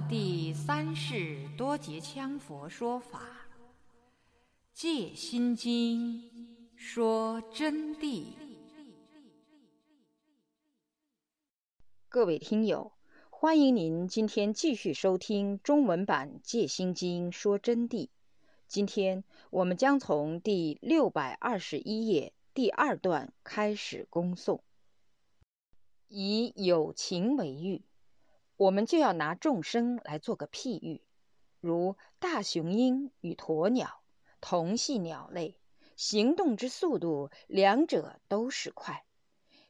第三世多杰羌佛说法，《戒心经》说真谛。各位听友，欢迎您今天继续收听中文版《戒心经》说真谛。今天我们将从第六百二十一页第二段开始恭诵。以友情为喻，我们就要拿众生来做个譬喻，如大雄鹰与鸵鸟，同系鸟类，行动之速度，两者都是快。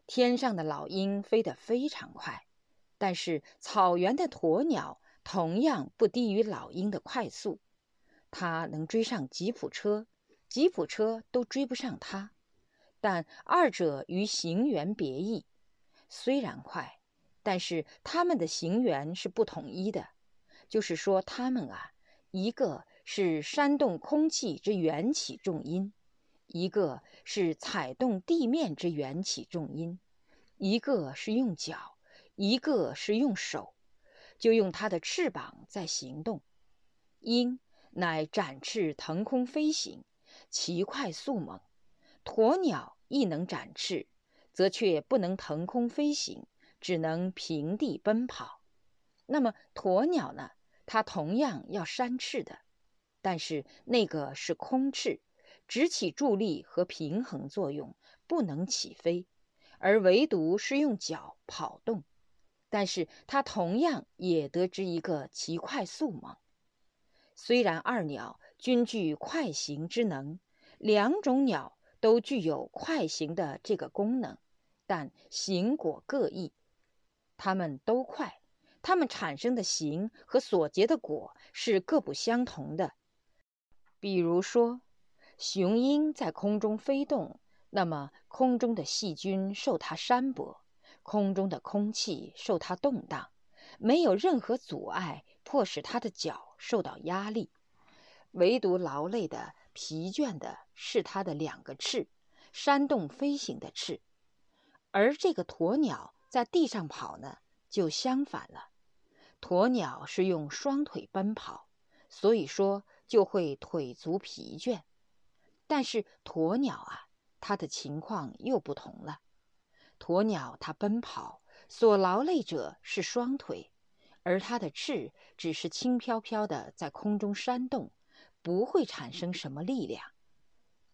天上的老鹰飞得非常快，但是草原的鸵鸟同样不低于老鹰的快速，它能追上吉普车，吉普车都追不上它。但二者于行缘别异。虽然快，但是它们的行源是不统一的。就是说，它们啊，一个是煽动空气之缘起重音，一个是踩动地面之缘起重音，一个是用脚，一个是用手，就用它的翅膀在行动。鹰乃展翅腾空飞行，其快速猛；鸵鸟亦能展翅。则却不能腾空飞行，只能平地奔跑。那么鸵鸟呢？它同样要扇翅的，但是那个是空翅，只起助力和平衡作用，不能起飞；而唯独是用脚跑动，但是它同样也得知一个其快速猛。虽然二鸟均具快行之能，两种鸟都具有快行的这个功能。但行果各异，它们都快，它们产生的行和所结的果是各不相同的。比如说，雄鹰在空中飞动，那么空中的细菌受它扇薄，空中的空气受它动荡，没有任何阻碍迫使它的脚受到压力，唯独劳累的、疲倦的是它的两个翅，扇动飞行的翅。而这个鸵鸟在地上跑呢，就相反了。鸵鸟是用双腿奔跑，所以说就会腿足疲倦。但是鸵鸟啊，它的情况又不同了。鸵鸟它奔跑所劳累者是双腿，而它的翅只是轻飘飘的在空中扇动，不会产生什么力量。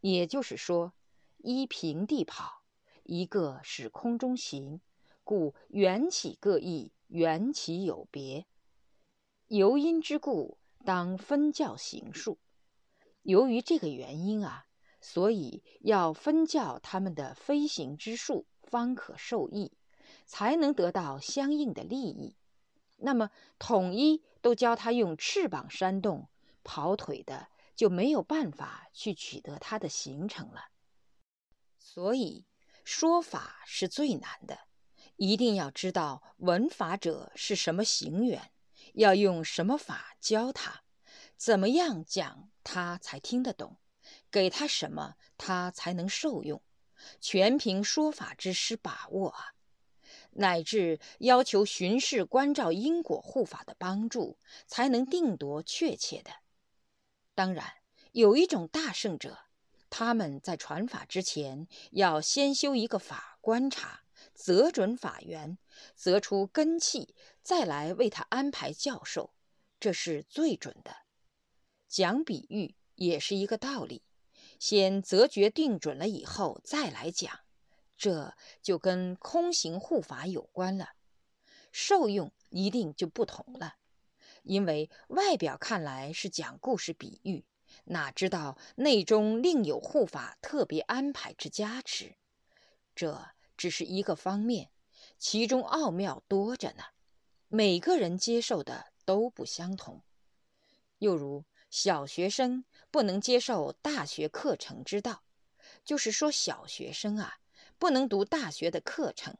也就是说，依平地跑。一个是空中行，故缘起各异，缘起有别。由因之故，当分教行术。由于这个原因啊，所以要分教他们的飞行之术，方可受益，才能得到相应的利益。那么统一都教他用翅膀扇动跑腿的，就没有办法去取得他的形成了。所以。说法是最难的，一定要知道闻法者是什么行缘，要用什么法教他，怎么样讲他才听得懂，给他什么他才能受用，全凭说法之师把握啊，乃至要求巡视关照因果护法的帮助，才能定夺确切的。当然，有一种大圣者。他们在传法之前，要先修一个法观察，择准法源，择出根器，再来为他安排教授，这是最准的。讲比喻也是一个道理，先择决定准了以后再来讲，这就跟空行护法有关了，受用一定就不同了，因为外表看来是讲故事比喻。哪知道内中另有护法特别安排之加持，这只是一个方面，其中奥妙多着呢。每个人接受的都不相同。又如小学生不能接受大学课程之道，就是说小学生啊不能读大学的课程；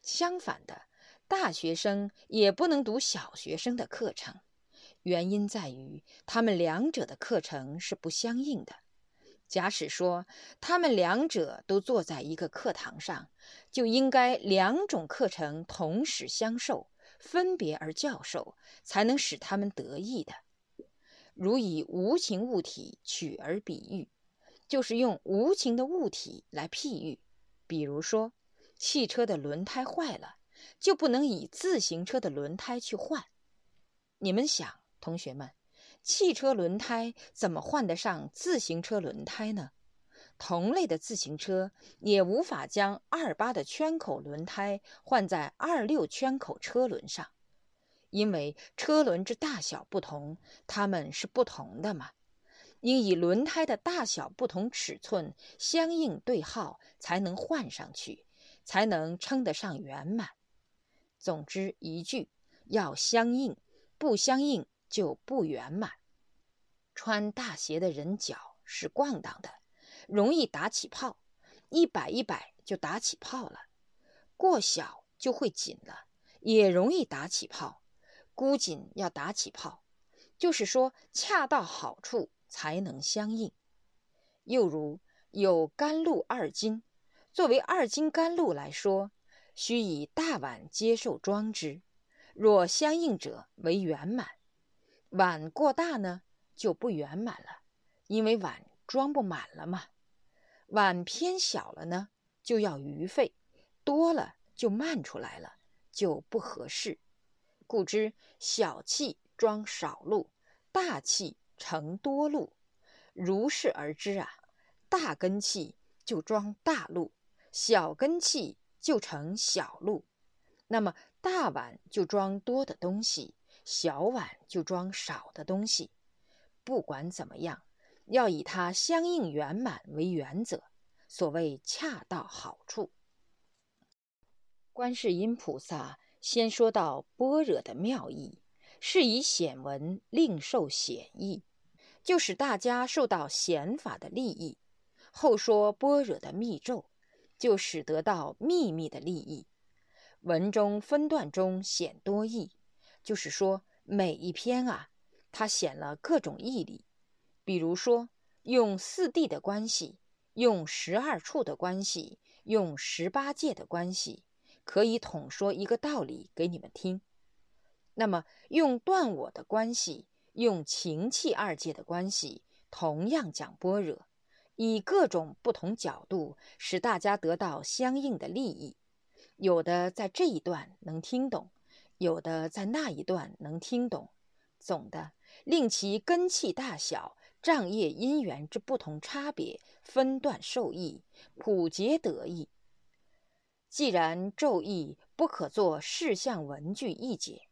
相反的，大学生也不能读小学生的课程。原因在于，他们两者的课程是不相应的。假使说他们两者都坐在一个课堂上，就应该两种课程同时相授，分别而教授，才能使他们得意的。如以无情物体取而比喻，就是用无情的物体来譬喻。比如说，汽车的轮胎坏了，就不能以自行车的轮胎去换。你们想，同学们，汽车轮胎怎么换得上自行车轮胎呢？同类的自行车也无法将二八的圈口轮胎换在二六圈口车轮上。因为车轮之大小不同，它们是不同的嘛，应以轮胎的大小不同尺寸相应对号，才能换上去，才能称得上圆满。总之一句，要相应，不相应就不圆满。穿大鞋的人脚是咣当的，容易打起泡，一摆一摆就打起泡了；过小就会紧了，也容易打起泡。箍紧要打起泡，就是说恰到好处才能相应。又如有甘露二斤，作为二斤甘露来说，须以大碗接受装之。若相应者为圆满，碗过大呢就不圆满了，因为碗装不满了嘛。碗偏小了呢，就要余费，多了就漫出来了，就不合适。故知小气装少露，大气成多露，如是而知啊。大根气就装大露，小根气就成小露。那么大碗就装多的东西，小碗就装少的东西。不管怎么样，要以它相应圆满为原则。所谓恰到好处。观世音菩萨。先说到般若的妙义，是以显文令受显义，就使大家受到显法的利益；后说般若的密咒，就使得到秘密的利益。文中分段中显多义，就是说每一篇啊，它显了各种义理。比如说用四谛的关系，用十二处的关系，用十八界的关系。可以统说一个道理给你们听。那么，用断我的关系，用情气二界的关系，同样讲般若，以各种不同角度，使大家得到相应的利益。有的在这一段能听懂，有的在那一段能听懂。总的，令其根气大小、障业因缘之不同差别，分段受益，普皆得益。既然咒义不可做事项文句译解，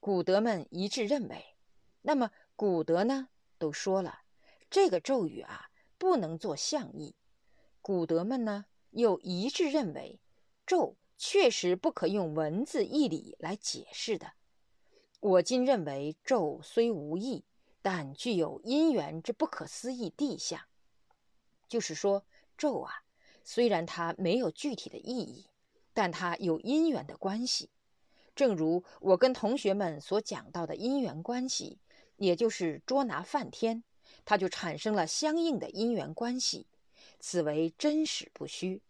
古德们一致认为，那么古德呢都说了，这个咒语啊不能做象义。古德们呢又一致认为，咒确实不可用文字义理来解释的。我今认为咒虽无义，但具有因缘之不可思议地相。就是说，咒啊，虽然它没有具体的意义。但它有因缘的关系，正如我跟同学们所讲到的因缘关系，也就是捉拿梵天，它就产生了相应的因缘关系，此为真实不虚。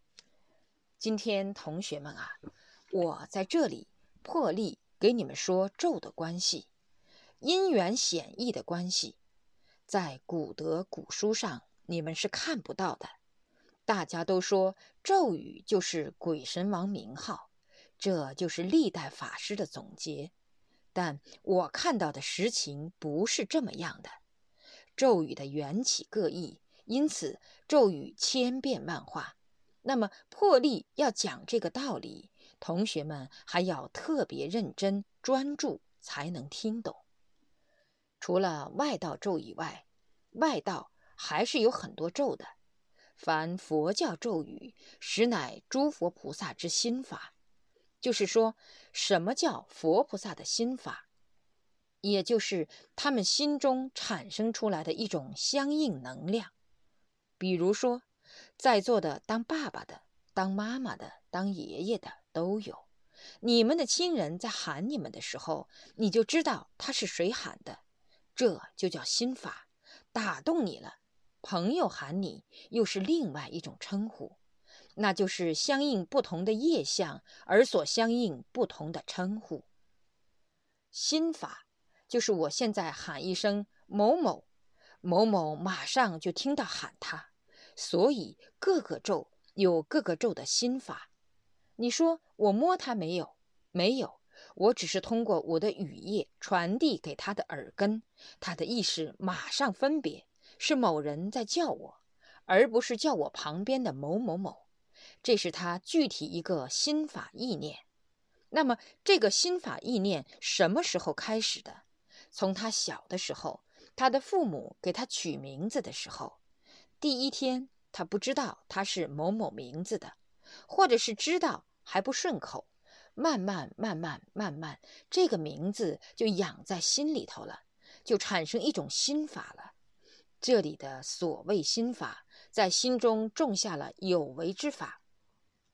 今天同学们啊，我在这里破例给你们说咒的关系，因缘显异的关系，在古德古书上你们是看不到的。大家都说咒语就是鬼神王名号，这就是历代法师的总结。但我看到的实情不是这么样的。咒语的缘起各异，因此咒语千变万化。那么破例要讲这个道理，同学们还要特别认真专注才能听懂。除了外道咒以外，外道还是有很多咒的。凡佛教咒语，实乃诸佛菩萨之心法。就是说，什么叫佛菩萨的心法？也就是他们心中产生出来的一种相应能量。比如说，在座的当爸爸的、当妈妈的、当爷爷的都有。你们的亲人在喊你们的时候，你就知道他是谁喊的，这就叫心法，打动你了。朋友喊你，又是另外一种称呼，那就是相应不同的业相而所相应不同的称呼。心法就是我现在喊一声某某，某某马上就听到喊他，所以各个咒有各个咒的心法。你说我摸他没有？没有，我只是通过我的语液传递给他的耳根，他的意识马上分别是某人在叫我，而不是叫我旁边的某某某。这是他具体一个心法意念。那么，这个心法意念什么时候开始的？从他小的时候，他的父母给他取名字的时候，第一天他不知道他是某某名字的，或者是知道还不顺口，慢慢慢慢慢慢，这个名字就养在心里头了，就产生一种心法了。这里的所谓心法，在心中种下了有为之法，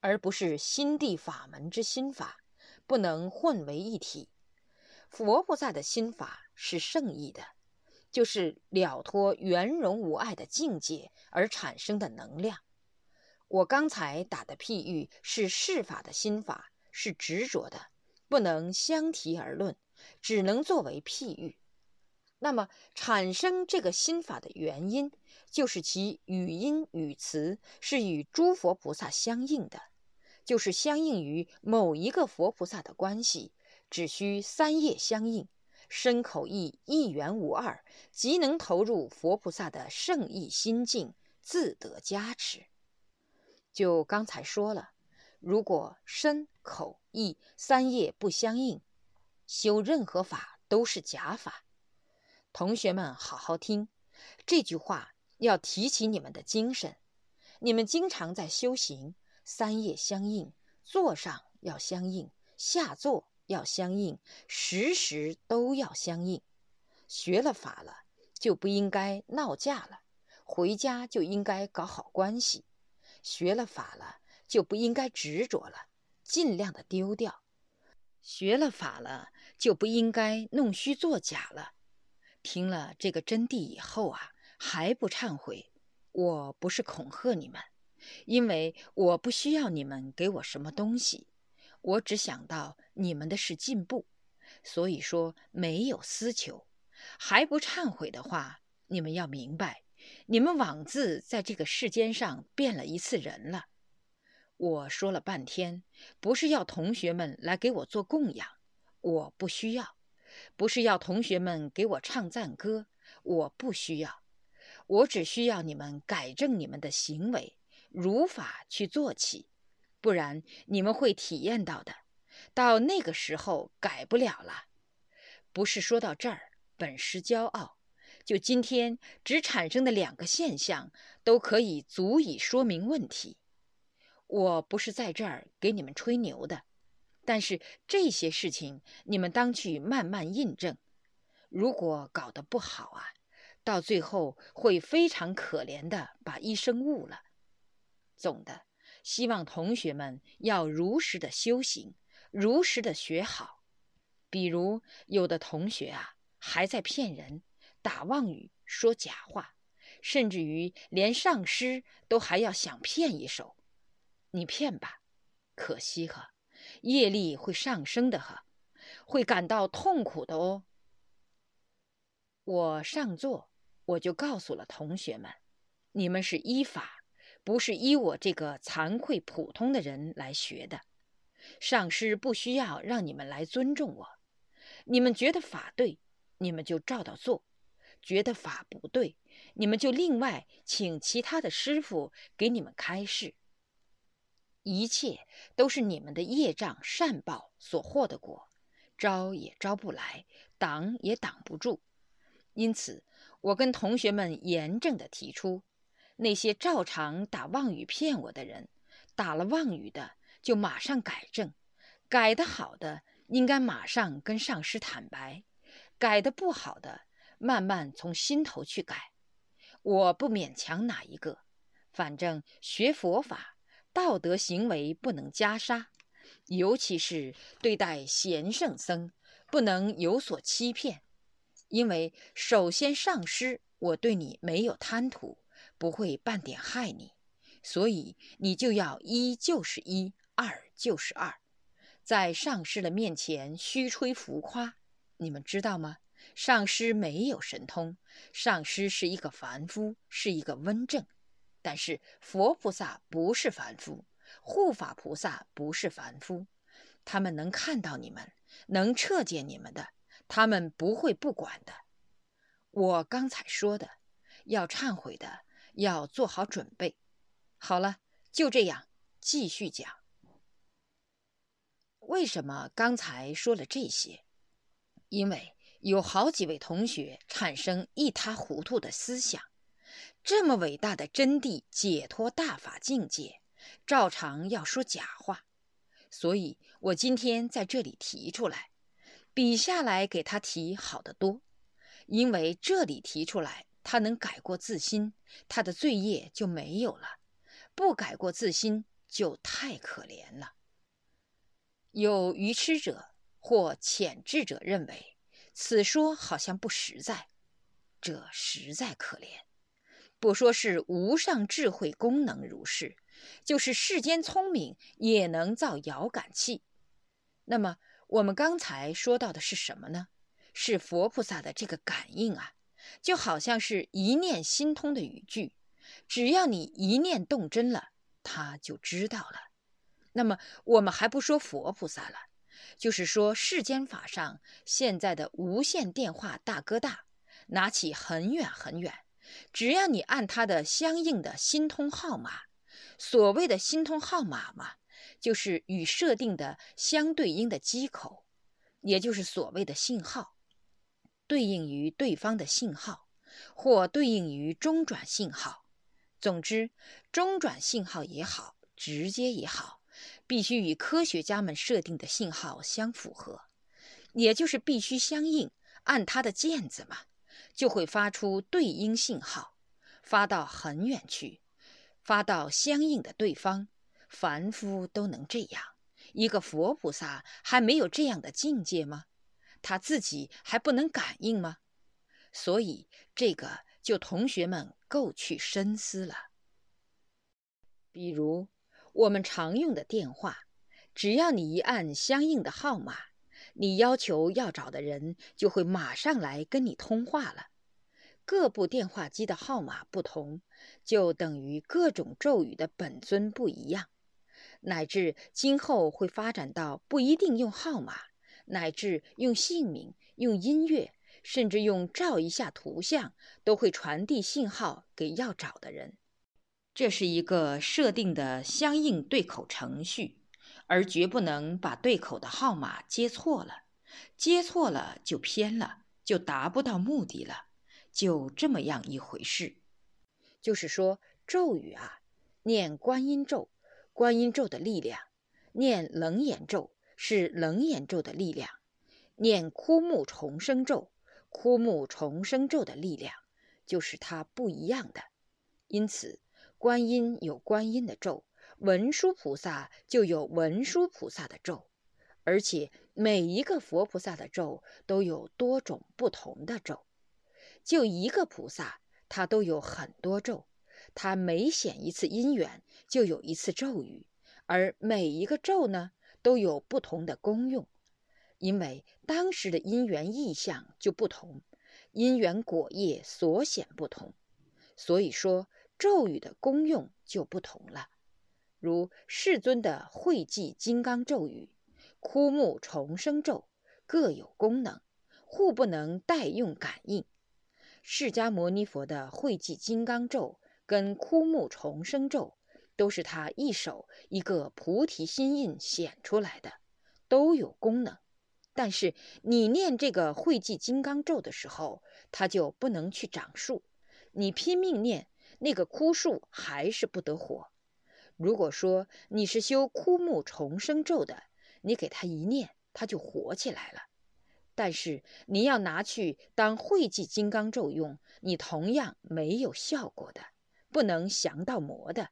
而不是心地法门之心法。不能混为一体。佛菩萨的心法是圣意的，就是了脱圆融无碍的境界而产生的能量。我刚才打的譬喻是事法的心法，是执着的，不能相提而论，只能作为譬喻。那么，产生这个心法的原因，就是其语音语词是与诸佛菩萨相应的。就是相应于某一个佛菩萨的关系，只需三业相应，身口意一元无二，即能投入佛菩萨的圣意心境，自得加持。就刚才说了，如果身口意三业不相应，修任何法都是假法。同学们好好听，这句话要提起你们的精神。你们经常在修行。三业相应，坐上要相应，下坐要相应，时时都要相应。学了法了，就不应该闹架了；回家就应该搞好关系。学了法了，就不应该执着了，尽量的丢掉。学了法了，就不应该弄虚作假了。听了这个真谛以后啊，还不忏悔，我不是恐吓你们。因为我不需要你们给我什么东西，我只想到你们的是进步，所以说没有私求。还不忏悔的话，你们要明白，你们枉自在这个世间上变了一次人了。我说了半天，不是要同学们来给我做供养，我不需要；不是要同学们给我唱赞歌，我不需要。我只需要你们改正你们的行为。如法去做起，不然你们会体验到的。到那个时候改不了了。不是说到这儿本师骄傲，就今天只产生的两个现象都可以足以说明问题。我不是在这儿给你们吹牛的，但是这些事情你们当去慢慢印证。如果搞得不好啊，到最后会非常可怜的把一生误了。总的，希望同学们要如实的修行，如实的学好。比如有的同学啊，还在骗人、打妄语、说假话，甚至于连上师都还要想骗一手。你骗吧，可惜哈，业力会上升的哈，会感到痛苦的哦。我上座，我就告诉了同学们，你们是依法。不是依我这个惭愧普通的人来学的，上师不需要让你们来尊重我。你们觉得法对，你们就照着做；觉得法不对，你们就另外请其他的师傅给你们开示。一切都是你们的业障善报所获的果，招也招不来，挡也挡不住。因此，我跟同学们严正的提出。那些照常打妄语骗我的人，打了妄语的就马上改正，改得好的应该马上跟上师坦白，改得不好的慢慢从心头去改。我不勉强哪一个，反正学佛法，道德行为不能加杀，尤其是对待贤圣僧，不能有所欺骗，因为首先上师我对你没有贪图。不会半点害你，所以你就要一就是一，二就是二，在上师的面前虚吹浮夸，你们知道吗？上师没有神通，上师是一个凡夫，是一个温正。但是佛菩萨不是凡夫，护法菩萨不是凡夫，他们能看到你们，能彻见你们的，他们不会不管的。我刚才说的，要忏悔的，要做好准备。好了，就这样，继续讲。为什么刚才说了这些？因为有好几位同学产生一塌糊涂的思想。这么伟大的真谛解脱大法境界，照常要说假话，所以我今天在这里提出来，比下来给他提好得多，因为这里提出来，他能改过自新，他的罪业就没有了；不改过自新，就太可怜了。有愚痴者或浅智者认为，此说好像不实在，这实在可怜。不说是无上智慧功能如是，就是世间聪明也能造遥感器。那么我们刚才说到的是什么呢？是佛菩萨的这个感应啊，就好像是一念心通的语句，只要你一念动真了，他就知道了。那么我们还不说佛菩萨了，就是说世间法上现在的无线电话大哥大，拿起很远很远。只要你按它的相应的心通号码，所谓的心通号码嘛，就是与设定的相对应的机口，也就是所谓的信号，对应于对方的信号，或对应于中转信号。总之，中转信号也好，直接也好，必须与科学家们设定的信号相符合，也就是必须相应，按它的键子嘛。就会发出对应信号，发到很远去，发到相应的对方。凡夫都能这样，一个佛菩萨还没有这样的境界吗？他自己还不能感应吗？所以这个就同学们够去深思了。比如我们常用的电话，只要你一按相应的号码。你要求要找的人就会马上来跟你通话了。各部电话机的号码不同，就等于各种咒语的本尊不一样，乃至今后会发展到不一定用号码，乃至用姓名、用音乐，甚至用照一下图像，都会传递信号给要找的人。这是一个设定的相应对口程序。而绝不能把对口的号码接错了，接错了就偏了，就达不到目的了，就这么样一回事。就是说，咒语啊，念观音咒，观音咒的力量；念楞严咒是楞严咒的力量；念枯木重生咒，枯木重生咒的力量，就是它不一样的。因此，观音有观音的咒。文殊菩萨就有文殊菩萨的咒，而且每一个佛菩萨的咒都有多种不同的咒。就一个菩萨，他都有很多咒，他每显一次因缘，就有一次咒语，而每一个咒呢，都有不同的功用，因为当时的因缘意象就不同，因缘果业所显不同，所以说咒语的功用就不同了。如世尊的慧寂金刚咒语、枯木重生咒各有功能，互不能代用感应。释迦牟尼佛的慧寂金刚咒跟枯木重生咒，都是他一手一个菩提心印显出来的，都有功能。但是你念这个慧济金刚咒的时候，它就不能去长树；你拼命念那个枯树，还是不得活。如果说你是修枯木重生咒的，你给他一念，他就活起来了。但是你要拿去当慧寂金刚咒用，你同样没有效果的，不能降到魔的，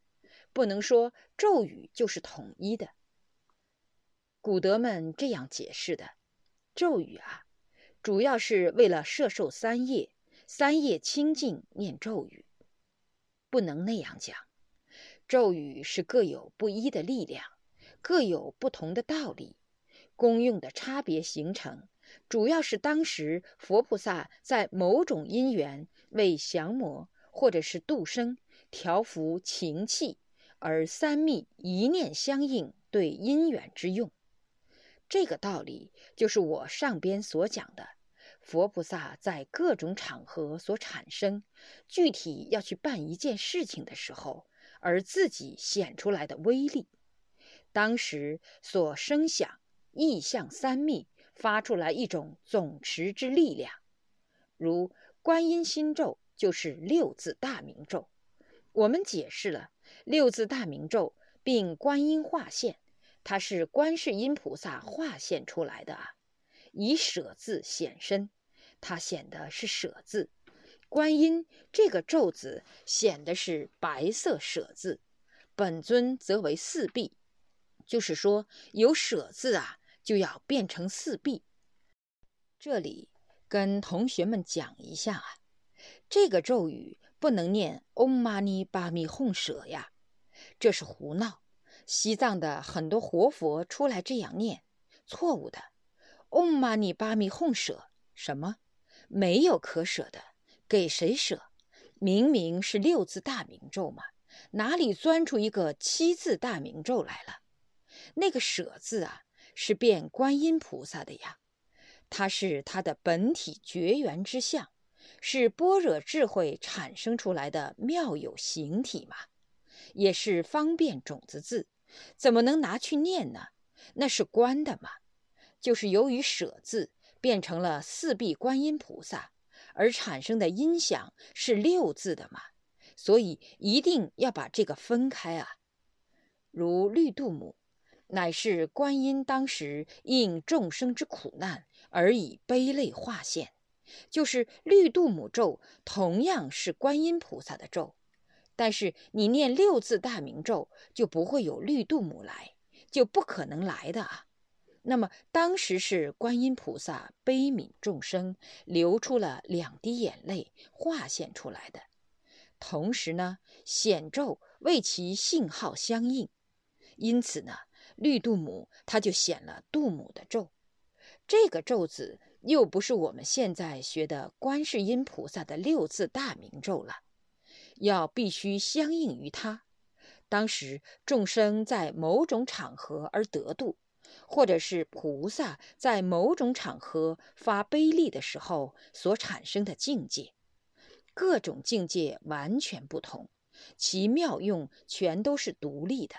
不能说咒语就是统一的。古德们这样解释的：咒语啊，主要是为了摄受三业，三业清净念咒语，不能那样讲。咒语是各有不一的力量，各有不同的道理，功用的差别形成，主要是当时佛菩萨在某种因缘为降魔或者是度生、调伏情气，而三密一念相应，对因缘之用。这个道理就是我上边所讲的，佛菩萨在各种场合所产生，具体要去办一件事情的时候，而自己显出来的威力。当时所生想意象三密。发出来一种总持之力量，如观音心咒就是六字大明咒。我们解释了六字大明咒，并观音化现，它是观世音菩萨化现出来的啊，以舍字显身，它显的是舍字。观音这个咒字显的是白色舍字，本尊则为四臂，就是说有舍字啊。就要变成四臂。这里跟同学们讲一下啊，这个咒语不能念 Om Mani p a m i h 舍呀，这是胡闹。西藏的很多活佛出来这样念，错误的。Om Mani Padme Hum 舍什么？没有可舍的，给谁舍？明明是六字大明咒嘛，哪里钻出一个七字大明咒来了？那个舍字啊。是变观音菩萨的呀，它是它的本体绝缘之相，是般若智慧产生出来的妙有形体嘛，也是方便种子字，怎么能拿去念呢？那是观的嘛，就是由于舍字变成了四臂观音菩萨而产生的音响是六字的嘛，所以一定要把这个分开啊，如绿度母。乃是观音当时应众生之苦难而以悲泪化现，就是绿度母咒同样是观音菩萨的咒，但是你念六字大明咒就不会有绿度母来，就不可能来的啊。那么当时是观音菩萨悲悯众生，流出了两滴眼泪化现出来的，同时呢显咒为其信号相应，因此呢。绿度母，它就显了度母的咒。这个咒子又不是我们现在学的观世音菩萨的六字大明咒了，要必须相应于它。当时众生在某种场合而得度，或者是菩萨在某种场合发悲力的时候所产生的境界，各种境界完全不同，其妙用全都是独立的。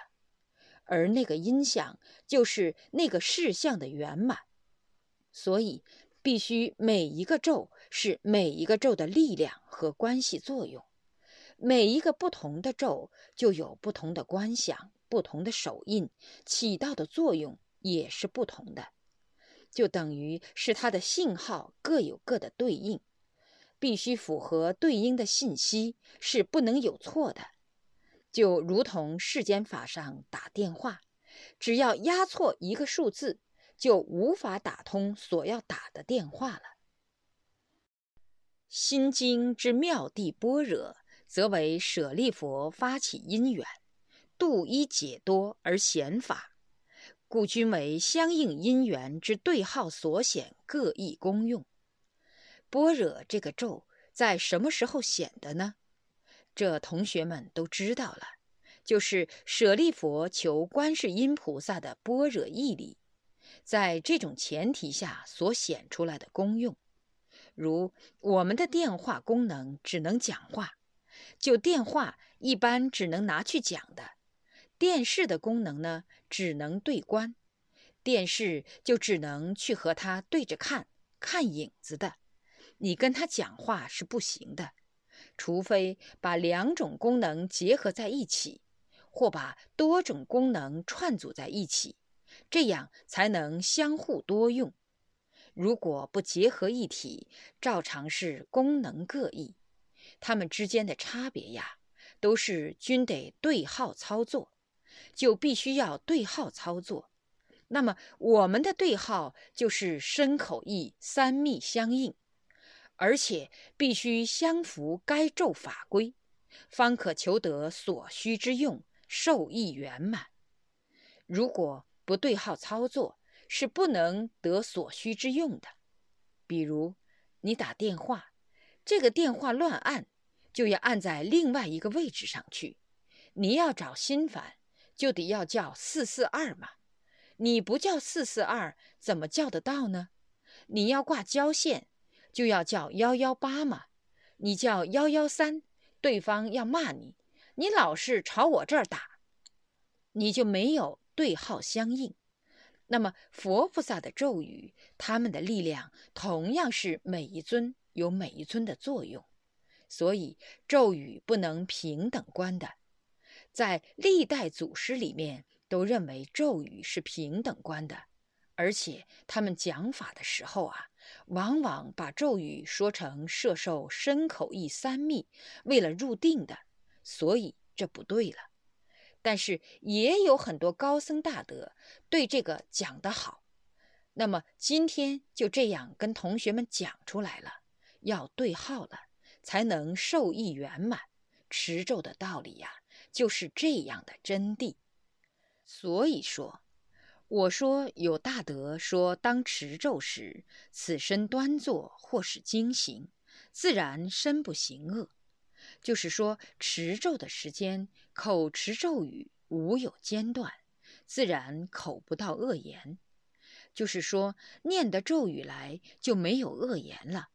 而那个音响就是那个事项的圆满，所以必须每一个咒是每一个咒的力量和关系作用，每一个不同的咒就有不同的观想、不同的手印，起到的作用也是不同的，就等于是它的信号各有各的对应，必须符合对应的信息，是不能有错的。就如同世间法上打电话，只要压错一个数字，就无法打通所要打的电话了。心经之妙地般若，则为舍利佛发起因缘，度一解多而显法，故均为相应因缘之对号所显，各异功用。般若这个咒在什么时候显的呢？这同学们都知道了，就是舍利佛求观世音菩萨的般若义理，在这种前提下所显出来的功用。如我们的电话功能只能讲话，就电话一般只能拿去讲的；电视的功能呢，只能对观，电视就只能去和它对着看，看影子的，你跟他讲话是不行的。除非把两种功能结合在一起，或把多种功能串组在一起，这样才能相互多用。如果不结合一体，照常是功能各异。它们之间的差别呀，都是均得对号操作，就必须要对号操作。那么我们的对号就是身口意三密相应。而且必须相符该咒法规，方可求得所需之用，受益圆满。如果不对号操作，是不能得所需之用的。比如，你打电话，这个电话乱按，就要按在另外一个位置上去。你要找心烦，就得要叫四四二嘛。你不叫四四二，怎么叫得到呢？你要挂交线，就要叫幺幺八嘛。你叫幺幺三，对方要骂你，你老是朝我这儿打，你就没有对号相应。那么佛菩萨的咒语，他们的力量同样是每一尊有每一尊的作用，所以咒语不能平等观的。在历代祖师里面，都认为咒语是平等观的，而且他们讲法的时候啊，往往把咒语说成摄受身口意三密，为了入定的，所以这不对了。但是也有很多高僧大德对这个讲得好，那么今天就这样跟同学们讲出来了，要对号了，才能受益圆满。持咒的道理呀。就是这样的真谛，所以说，我说有大德说，当持咒时，此身端坐或是经行，自然身不行恶。就是说，持咒的时间，口持咒语无有间断，自然口不到恶言。就是说，念的咒语来就没有恶言了，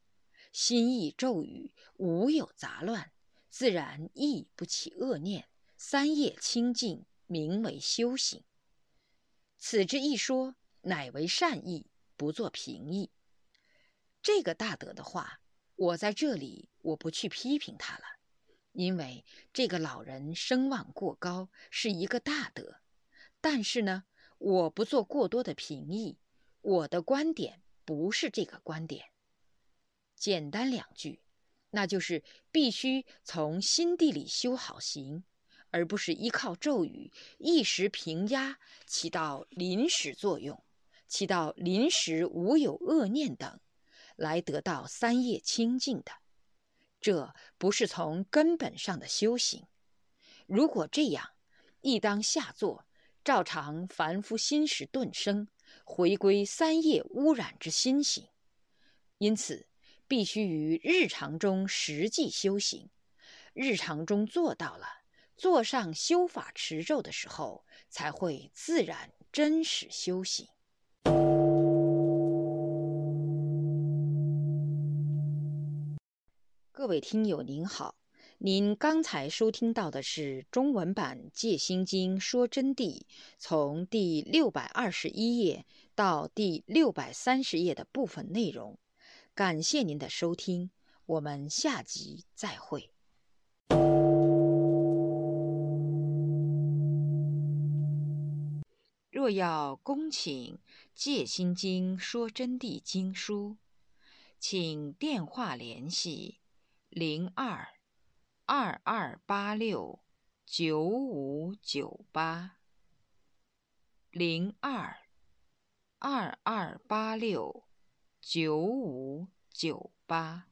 心意咒语无有杂乱，自然亦不起恶念。三业清净，名为修行。此之一说，乃为善意，不作评议。这个大德的话，我在这里我不去批评他了，因为这个老人声望过高，是一个大德。但是呢，我不做过多的评议，我的观点不是这个观点。简单两句，那就是必须从心地里修好行。而不是依靠咒语一时平压，起到临时作用，起到临时无有恶念等，来得到三业清净的，这不是从根本上的修行。如果这样，亦当下座，照常凡夫心识顿生，回归三业污染之心行。因此，必须于日常中实际修行，日常中做到了。坐上修法持咒的时候，才会自然真实修行。各位听友您好，您刚才收听到的是中文版《戒心经说真谛》，从第六百二十一页到第六百三十页的部分内容。感谢您的收听，我们下集再会。若要恭请《戒心经说真谛》经书，请电话联系零二二二八六九五九八零二二二八六九五九八。